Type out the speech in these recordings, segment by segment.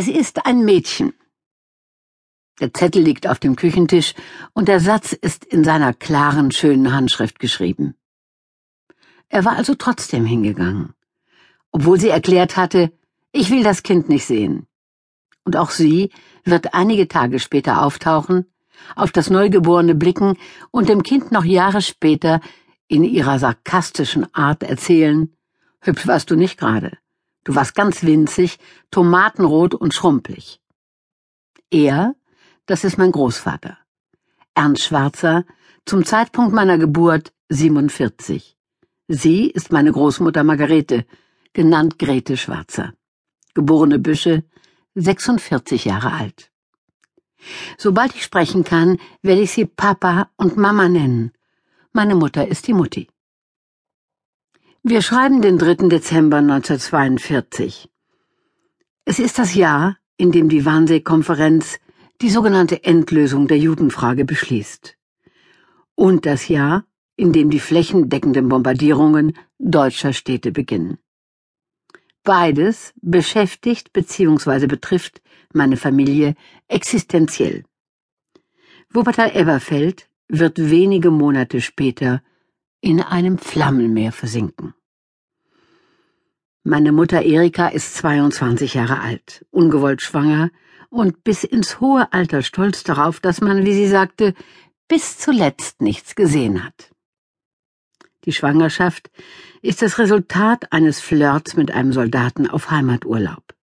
Es ist ein Mädchen. Der Zettel liegt auf dem Küchentisch und der Satz ist in seiner klaren, schönen Handschrift geschrieben. Er war also trotzdem hingegangen, obwohl sie erklärt hatte, ich will das Kind nicht sehen. Und auch sie wird einige Tage später auftauchen, auf das Neugeborene blicken und dem Kind noch Jahre später in ihrer sarkastischen Art erzählen, hübsch warst du nicht gerade. Du warst ganz winzig, tomatenrot und schrumpelig. Er, das ist mein Großvater. Ernst Schwarzer, zum Zeitpunkt meiner Geburt 47. Sie ist meine Großmutter Margarete, genannt Grete Schwarzer. Geborene Büsche, 46 Jahre alt. Sobald ich sprechen kann, werde ich sie Papa und Mama nennen. Meine Mutter ist die Mutti. Wir schreiben den 3. Dezember 1942. Es ist das Jahr, in dem die Wannsee-Konferenz die sogenannte Endlösung der Judenfrage beschließt. Und das Jahr, in dem die flächendeckenden Bombardierungen deutscher Städte beginnen. Beides beschäftigt bzw. betrifft meine Familie existenziell. Wuppertal-Elberfeld wird wenige Monate später in einem Flammenmeer versinken. Meine Mutter Erika ist 22 Jahre alt, ungewollt schwanger und bis ins hohe Alter stolz darauf, dass man, wie sie sagte, bis zuletzt nichts gesehen hat. Die Schwangerschaft ist das Resultat eines Flirts mit einem Soldaten auf Heimaturlaub.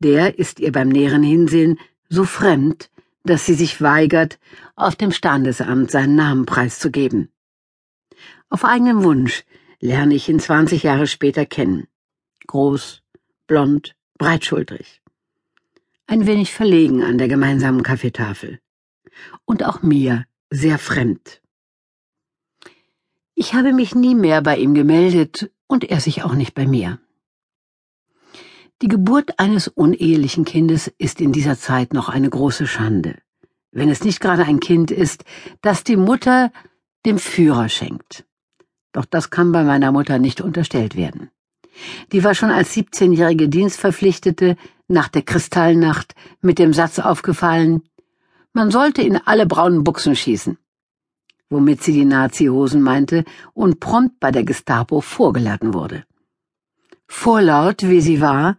Der ist ihr beim näheren Hinsehen so fremd, dass sie sich weigert, auf dem Standesamt seinen Namen preiszugeben. Auf eigenen Wunsch lerne ich ihn 20 Jahre später kennen. Groß, blond, breitschultrig. Ein wenig verlegen an der gemeinsamen Kaffeetafel. Und auch mir sehr fremd. Ich habe mich nie mehr bei ihm gemeldet und er sich auch nicht bei mir. Die Geburt eines unehelichen Kindes ist in dieser Zeit noch eine große Schande, wenn es nicht gerade ein Kind ist, das die Mutter dem Führer schenkt. Doch das kann bei meiner Mutter nicht unterstellt werden. Die war schon als 17-jährige Dienstverpflichtete nach der Kristallnacht mit dem Satz aufgefallen, man sollte in alle braunen Buchsen schießen womit sie die Nazi-Hosen meinte und prompt bei der Gestapo vorgeladen wurde. Vorlaut, wie sie war,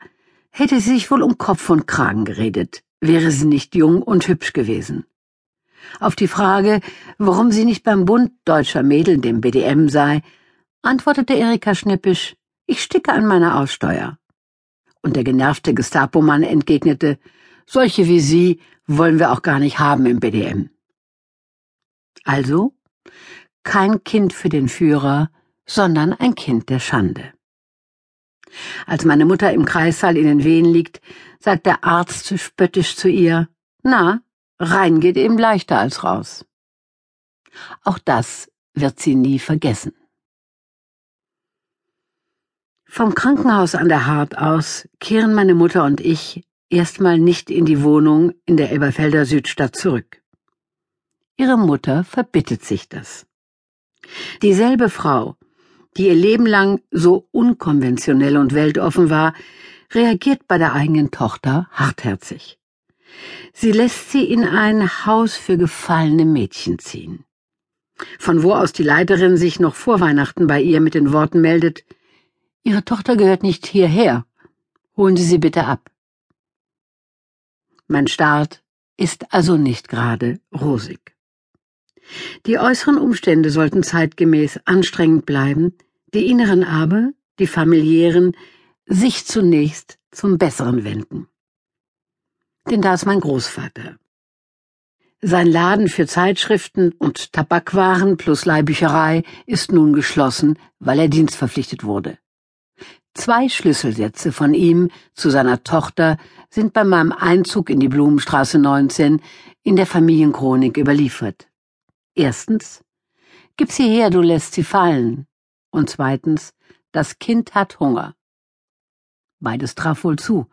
hätte sie sich wohl um Kopf und Kragen geredet, wäre sie nicht jung und hübsch gewesen. Auf die Frage, warum sie nicht beim Bund deutscher Mädel, dem BDM, sei, antwortete Erika schnippisch, ich sticke an meiner Aussteuer. Und der genervte Gestapo-Mann entgegnete, solche wie Sie wollen wir auch gar nicht haben im BDM. Also kein Kind für den Führer, sondern ein Kind der Schande. Als meine Mutter im Kreissaal in den Wehen liegt, sagt der Arzt spöttisch zu ihr, na, rein geht eben leichter als raus. Auch das wird sie nie vergessen. Vom Krankenhaus an der Hart aus kehren meine Mutter und ich erstmal nicht in die Wohnung in der Elberfelder Südstadt zurück. Ihre Mutter verbittet sich das. Dieselbe Frau, die ihr Leben lang so unkonventionell und weltoffen war, reagiert bei der eigenen Tochter hartherzig. Sie lässt sie in ein Haus für gefallene Mädchen ziehen. Von wo aus die Leiterin sich noch vor Weihnachten bei ihr mit den Worten meldet, Ihre Tochter gehört nicht hierher. Holen Sie sie bitte ab. Mein Start ist also nicht gerade rosig. Die äußeren Umstände sollten zeitgemäß anstrengend bleiben, die inneren aber, die familiären, sich zunächst zum Besseren wenden. Denn da ist mein Großvater. Sein Laden für Zeitschriften und Tabakwaren plus Leihbücherei ist nun geschlossen, weil er dienstverpflichtet wurde. Zwei Schlüsselsätze von ihm zu seiner Tochter sind bei meinem Einzug in die Blumenstraße 19 in der Familienchronik überliefert. Erstens, gib sie her, du lässt sie fallen. Und zweitens, das Kind hat Hunger. Beides traf wohl zu.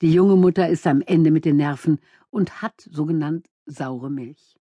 Die junge Mutter ist am Ende mit den Nerven und hat sogenannt saure Milch.